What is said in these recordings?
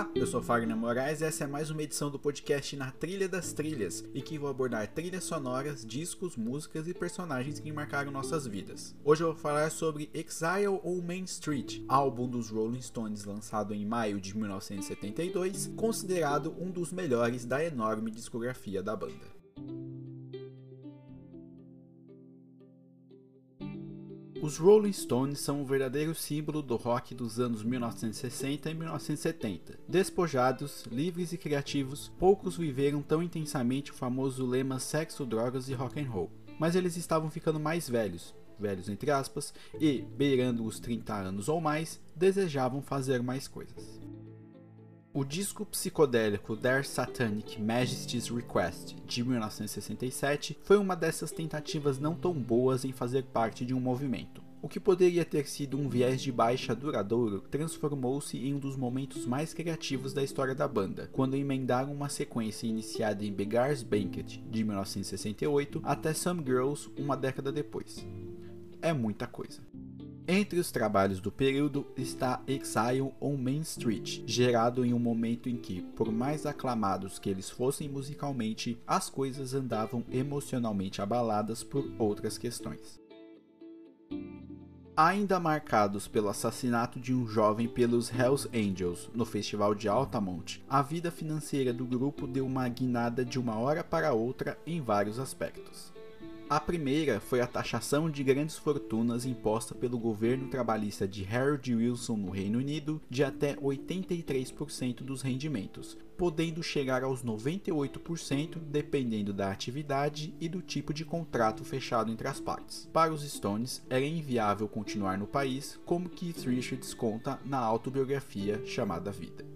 Olá, eu sou Fagner Moraes e essa é mais uma edição do podcast Na Trilha das Trilhas, em que vou abordar trilhas sonoras, discos, músicas e personagens que marcaram nossas vidas. Hoje eu vou falar sobre Exile ou Main Street, álbum dos Rolling Stones lançado em maio de 1972, considerado um dos melhores da enorme discografia da banda. Os Rolling Stones são um verdadeiro símbolo do rock dos anos 1960 e 1970. Despojados, livres e criativos, poucos viveram tão intensamente o famoso lema sexo, drogas e rock and roll. Mas eles estavam ficando mais velhos, velhos entre aspas, e, beirando os 30 anos ou mais, desejavam fazer mais coisas. O disco psicodélico Their Satanic Majesty's Request de 1967 foi uma dessas tentativas não tão boas em fazer parte de um movimento. O que poderia ter sido um viés de baixa duradouro transformou-se em um dos momentos mais criativos da história da banda, quando emendaram uma sequência iniciada em Begar's Banquet de 1968 até Some Girls uma década depois. É muita coisa. Entre os trabalhos do período está Exile on Main Street, gerado em um momento em que, por mais aclamados que eles fossem musicalmente, as coisas andavam emocionalmente abaladas por outras questões. Ainda marcados pelo assassinato de um jovem pelos Hells Angels no festival de Altamont, a vida financeira do grupo deu uma guinada de uma hora para outra em vários aspectos. A primeira foi a taxação de grandes fortunas imposta pelo governo trabalhista de Harold Wilson no Reino Unido de até 83% dos rendimentos, podendo chegar aos 98% dependendo da atividade e do tipo de contrato fechado entre as partes. Para os Stones, era inviável continuar no país, como Keith Richards conta na autobiografia chamada Vida.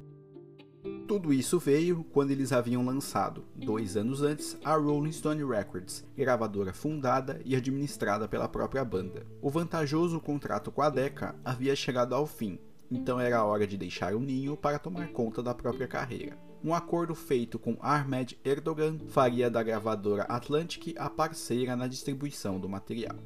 Tudo isso veio quando eles haviam lançado, dois anos antes, a Rolling Stone Records, gravadora fundada e administrada pela própria banda. O vantajoso contrato com a Decca havia chegado ao fim, então era hora de deixar o ninho para tomar conta da própria carreira. Um acordo feito com Ahmed Erdogan faria da gravadora Atlantic a parceira na distribuição do material.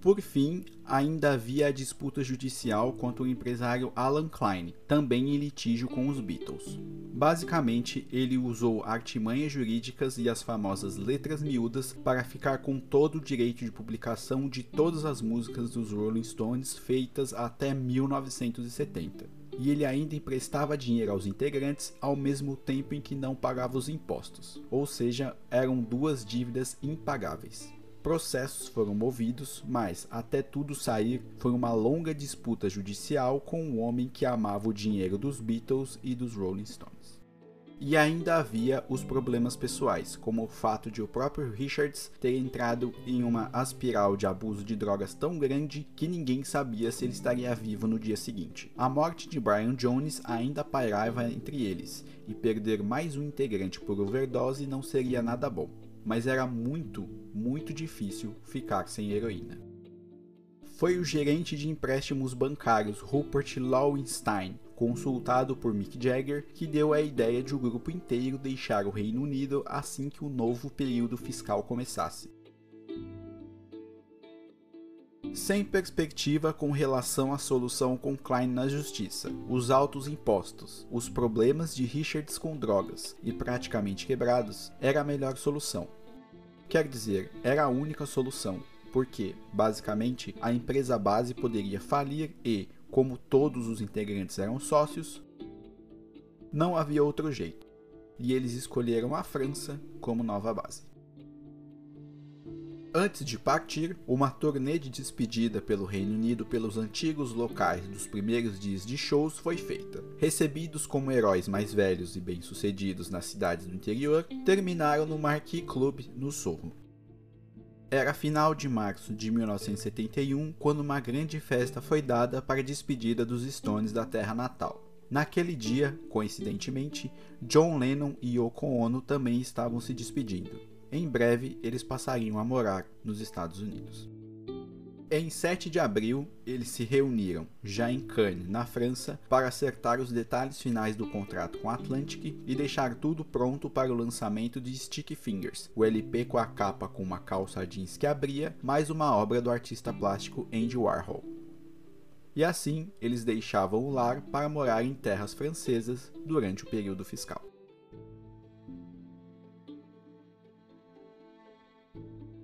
Por fim, ainda havia a disputa judicial contra o empresário Alan Klein, também em litígio com os Beatles. Basicamente, ele usou artimanhas jurídicas e as famosas letras miúdas para ficar com todo o direito de publicação de todas as músicas dos Rolling Stones feitas até 1970 e ele ainda emprestava dinheiro aos integrantes ao mesmo tempo em que não pagava os impostos, ou seja, eram duas dívidas impagáveis. Processos foram movidos, mas até tudo sair foi uma longa disputa judicial com um homem que amava o dinheiro dos Beatles e dos Rolling Stones. E ainda havia os problemas pessoais, como o fato de o próprio Richards ter entrado em uma aspiral de abuso de drogas tão grande que ninguém sabia se ele estaria vivo no dia seguinte. A morte de Brian Jones ainda pairava entre eles, e perder mais um integrante por overdose não seria nada bom mas era muito, muito difícil ficar sem heroína. Foi o gerente de empréstimos bancários Rupert Lowenstein, consultado por Mick Jagger, que deu a ideia de o grupo inteiro deixar o Reino Unido assim que o novo período fiscal começasse. Sem perspectiva com relação à solução com Klein na justiça, os altos impostos, os problemas de Richards com drogas e praticamente quebrados, era a melhor solução. Quer dizer, era a única solução, porque, basicamente, a empresa base poderia falir e, como todos os integrantes eram sócios, não havia outro jeito. E eles escolheram a França como nova base. Antes de partir, uma turnê de despedida pelo Reino Unido pelos antigos locais dos primeiros dias de shows foi feita. Recebidos como heróis mais velhos e bem-sucedidos nas cidades do interior, terminaram no Marquis Club no Sorro. Era final de março de 1971 quando uma grande festa foi dada para a despedida dos Stones da terra natal. Naquele dia, coincidentemente, John Lennon e Yoko Ono também estavam se despedindo. Em breve, eles passariam a morar nos Estados Unidos. Em 7 de abril, eles se reuniram, já em Cannes, na França, para acertar os detalhes finais do contrato com a Atlantic e deixar tudo pronto para o lançamento de Sticky Fingers, o LP com a capa com uma calça jeans que abria, mais uma obra do artista plástico Andy Warhol. E assim, eles deixavam o lar para morar em terras francesas durante o período fiscal.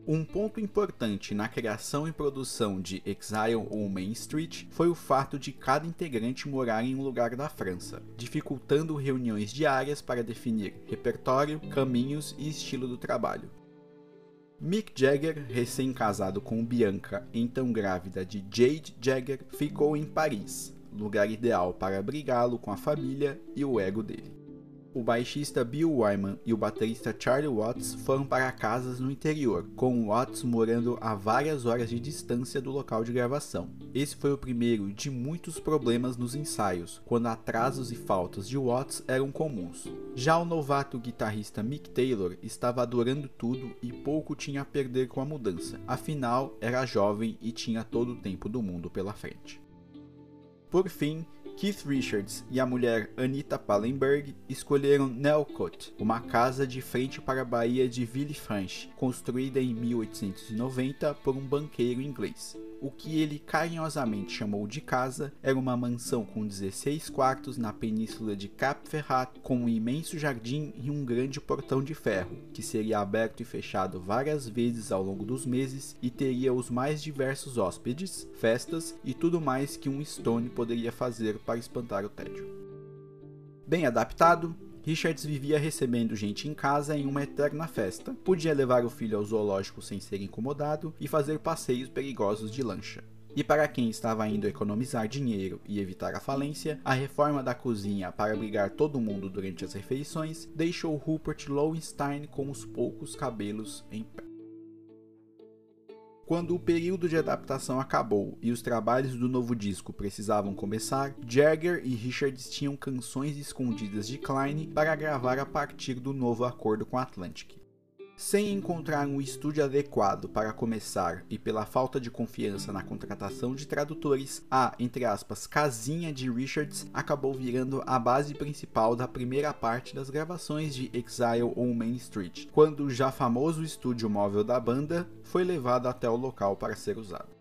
Um ponto importante na criação e produção de Exile ou Main Street foi o fato de cada integrante morar em um lugar da França, dificultando reuniões diárias para definir repertório, caminhos e estilo do trabalho. Mick Jagger, recém-casado com Bianca, então grávida de Jade Jagger, ficou em Paris, lugar ideal para brigá-lo com a família e o ego dele o baixista Bill Wyman e o baterista Charlie Watts foram para casas no interior, com Watts morando a várias horas de distância do local de gravação. Esse foi o primeiro de muitos problemas nos ensaios, quando atrasos e faltas de Watts eram comuns. Já o novato guitarrista Mick Taylor estava adorando tudo e pouco tinha a perder com a mudança, afinal era jovem e tinha todo o tempo do mundo pela frente. Por fim, Keith Richards e a mulher Anita Pallenberg escolheram Nelcott, uma casa de frente para a Baía de Villefranche, construída em 1890 por um banqueiro inglês. O que ele carinhosamente chamou de casa era uma mansão com 16 quartos na península de Cap Ferrat, com um imenso jardim e um grande portão de ferro, que seria aberto e fechado várias vezes ao longo dos meses e teria os mais diversos hóspedes, festas e tudo mais que um Stone poderia fazer para espantar o tédio. Bem adaptado, Richards vivia recebendo gente em casa em uma eterna festa, podia levar o filho ao zoológico sem ser incomodado e fazer passeios perigosos de lancha. E para quem estava indo economizar dinheiro e evitar a falência, a reforma da cozinha para abrigar todo mundo durante as refeições deixou Rupert Lowenstein com os poucos cabelos em pé. Quando o período de adaptação acabou e os trabalhos do novo disco precisavam começar, Jagger e Richards tinham canções escondidas de Klein para gravar a partir do novo acordo com Atlantic. Sem encontrar um estúdio adequado para começar e pela falta de confiança na contratação de tradutores, a, entre aspas, casinha de Richards acabou virando a base principal da primeira parte das gravações de Exile on Main Street, quando o já famoso estúdio móvel da banda foi levado até o local para ser usado.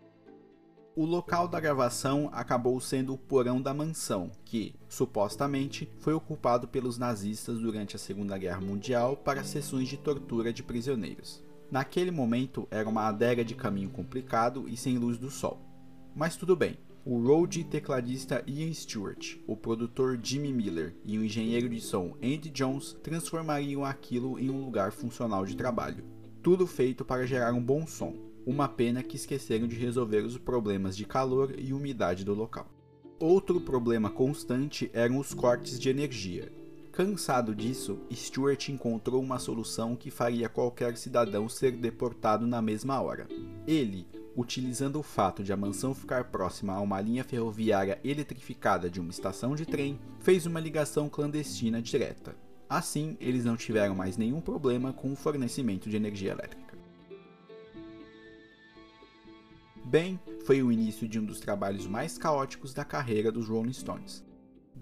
O local da gravação acabou sendo o porão da mansão, que, supostamente, foi ocupado pelos nazistas durante a Segunda Guerra Mundial para sessões de tortura de prisioneiros. Naquele momento era uma adega de caminho complicado e sem luz do sol. Mas tudo bem. O road tecladista Ian Stewart, o produtor Jimmy Miller e o engenheiro de som Andy Jones transformariam aquilo em um lugar funcional de trabalho. Tudo feito para gerar um bom som, uma pena que esqueceram de resolver os problemas de calor e umidade do local. Outro problema constante eram os cortes de energia. Cansado disso, Stuart encontrou uma solução que faria qualquer cidadão ser deportado na mesma hora. Ele, utilizando o fato de a mansão ficar próxima a uma linha ferroviária eletrificada de uma estação de trem, fez uma ligação clandestina direta. Assim, eles não tiveram mais nenhum problema com o fornecimento de energia elétrica. Bem, foi o início de um dos trabalhos mais caóticos da carreira dos Rolling Stones.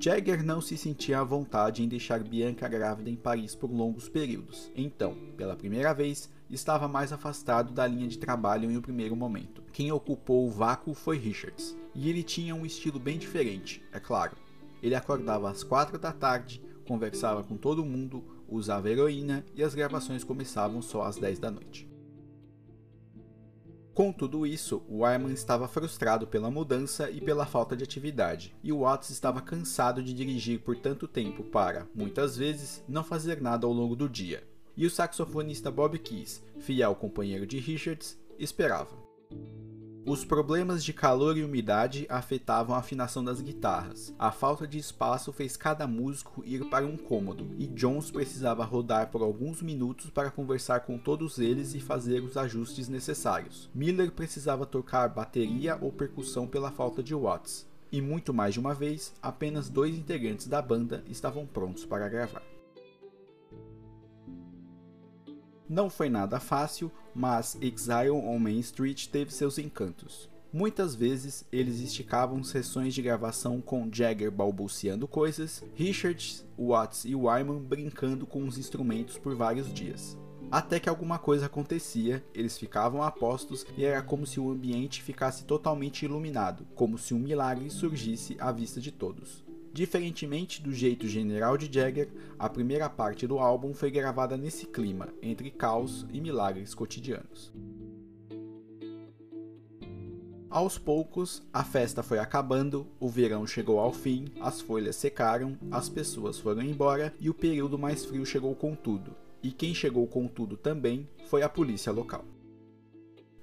Jagger não se sentia à vontade em deixar Bianca grávida em Paris por longos períodos, então, pela primeira vez, estava mais afastado da linha de trabalho em um primeiro momento. Quem ocupou o vácuo foi Richards, e ele tinha um estilo bem diferente, é claro. Ele acordava às quatro da tarde, conversava com todo mundo, usava heroína e as gravações começavam só às 10 da noite. Com tudo isso, Wyman estava frustrado pela mudança e pela falta de atividade, e Watts estava cansado de dirigir por tanto tempo para, muitas vezes, não fazer nada ao longo do dia. E o saxofonista Bob Keys, fiel companheiro de Richards, esperava. Os problemas de calor e umidade afetavam a afinação das guitarras. A falta de espaço fez cada músico ir para um cômodo, e Jones precisava rodar por alguns minutos para conversar com todos eles e fazer os ajustes necessários. Miller precisava tocar bateria ou percussão pela falta de watts. E muito mais de uma vez, apenas dois integrantes da banda estavam prontos para gravar. Não foi nada fácil, mas Exile on Main Street teve seus encantos. Muitas vezes eles esticavam sessões de gravação com Jagger balbuciando coisas, Richards, Watts e Wyman brincando com os instrumentos por vários dias. Até que alguma coisa acontecia, eles ficavam apostos e era como se o ambiente ficasse totalmente iluminado, como se um milagre surgisse à vista de todos. Diferentemente do jeito general de Jagger, a primeira parte do álbum foi gravada nesse clima, entre caos e milagres cotidianos. Aos poucos, a festa foi acabando, o verão chegou ao fim, as folhas secaram, as pessoas foram embora e o período mais frio chegou com tudo. E quem chegou com tudo também foi a polícia local.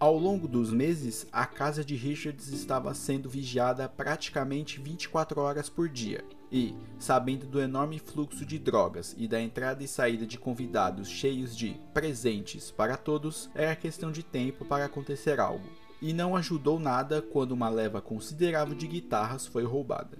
Ao longo dos meses, a casa de Richards estava sendo vigiada praticamente 24 horas por dia, e, sabendo do enorme fluxo de drogas e da entrada e saída de convidados cheios de presentes para todos, era questão de tempo para acontecer algo e não ajudou nada quando uma leva considerável de guitarras foi roubada.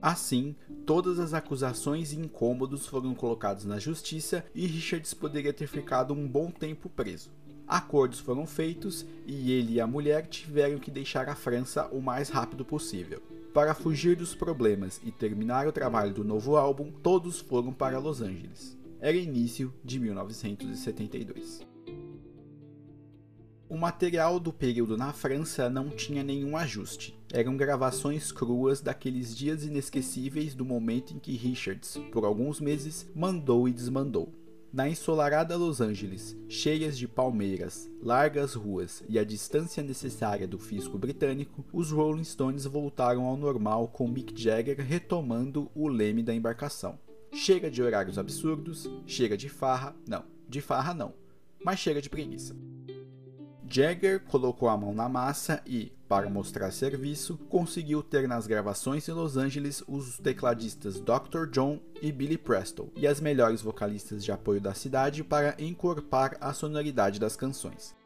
Assim, todas as acusações e incômodos foram colocados na justiça e Richards poderia ter ficado um bom tempo preso. Acordos foram feitos e ele e a mulher tiveram que deixar a França o mais rápido possível. Para fugir dos problemas e terminar o trabalho do novo álbum, todos foram para Los Angeles. Era início de 1972. O material do período na França não tinha nenhum ajuste. Eram gravações cruas daqueles dias inesquecíveis do momento em que Richards, por alguns meses, mandou e desmandou. Na ensolarada Los Angeles, cheias de palmeiras, largas ruas e a distância necessária do fisco britânico, os Rolling Stones voltaram ao normal com Mick Jagger retomando o leme da embarcação. Chega de horários absurdos, chega de farra, não, de farra não, mas chega de preguiça. Jagger colocou a mão na massa e, para mostrar serviço, conseguiu ter nas gravações em Los Angeles os tecladistas Dr. John e Billy Preston e as melhores vocalistas de apoio da cidade para encorpar a sonoridade das canções.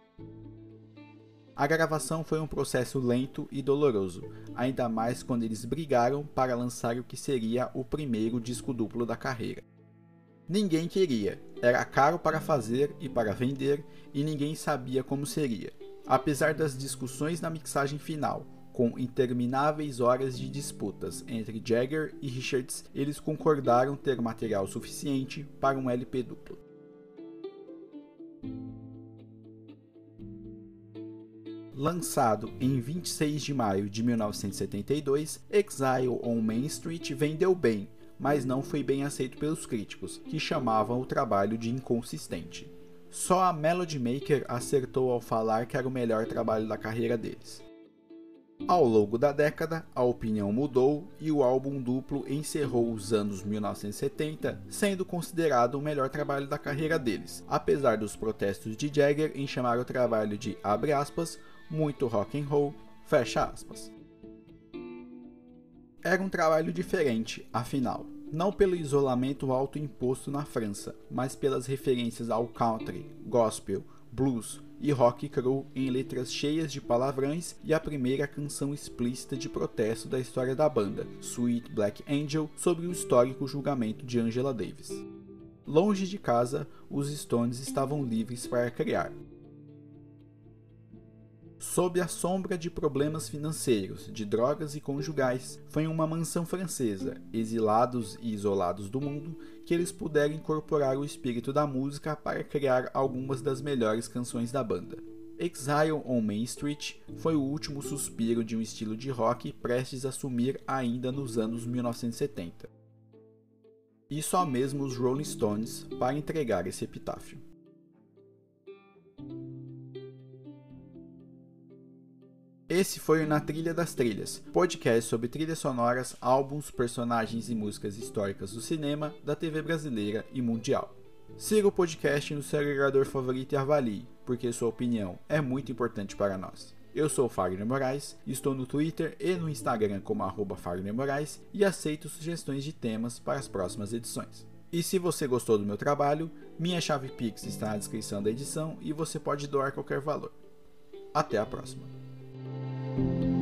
A gravação foi um processo lento e doloroso, ainda mais quando eles brigaram para lançar o que seria o primeiro disco duplo da carreira. Ninguém queria, era caro para fazer e para vender, e ninguém sabia como seria. Apesar das discussões na mixagem final, com intermináveis horas de disputas entre Jagger e Richards, eles concordaram ter material suficiente para um LP duplo. Lançado em 26 de maio de 1972, Exile on Main Street vendeu bem, mas não foi bem aceito pelos críticos, que chamavam o trabalho de inconsistente. Só a Melody Maker acertou ao falar que era o melhor trabalho da carreira deles. Ao longo da década, a opinião mudou e o álbum duplo encerrou os anos 1970 sendo considerado o melhor trabalho da carreira deles, apesar dos protestos de Jagger em chamar o trabalho de aspas, muito rock and roll. Era um trabalho diferente, afinal, não pelo isolamento autoimposto na França, mas pelas referências ao country, gospel, blues e rock cru em letras cheias de palavrões e a primeira canção explícita de protesto da história da banda, Sweet Black Angel, sobre o histórico julgamento de Angela Davis. Longe de casa, os Stones estavam livres para criar, Sob a sombra de problemas financeiros, de drogas e conjugais, foi em uma mansão francesa, exilados e isolados do mundo, que eles puderam incorporar o espírito da música para criar algumas das melhores canções da banda. Exile on Main Street foi o último suspiro de um estilo de rock prestes a sumir ainda nos anos 1970. E só mesmo os Rolling Stones para entregar esse epitáfio. Esse foi o Na Trilha das Trilhas, podcast sobre trilhas sonoras, álbuns, personagens e músicas históricas do cinema, da TV brasileira e mundial. Siga o podcast no seu agregador favorito e avalie, porque sua opinião é muito importante para nós. Eu sou o Fagner Moraes, estou no Twitter e no Instagram como arroba Fagner Moraes e aceito sugestões de temas para as próximas edições. E se você gostou do meu trabalho, minha chave Pix está na descrição da edição e você pode doar qualquer valor. Até a próxima! Thank you.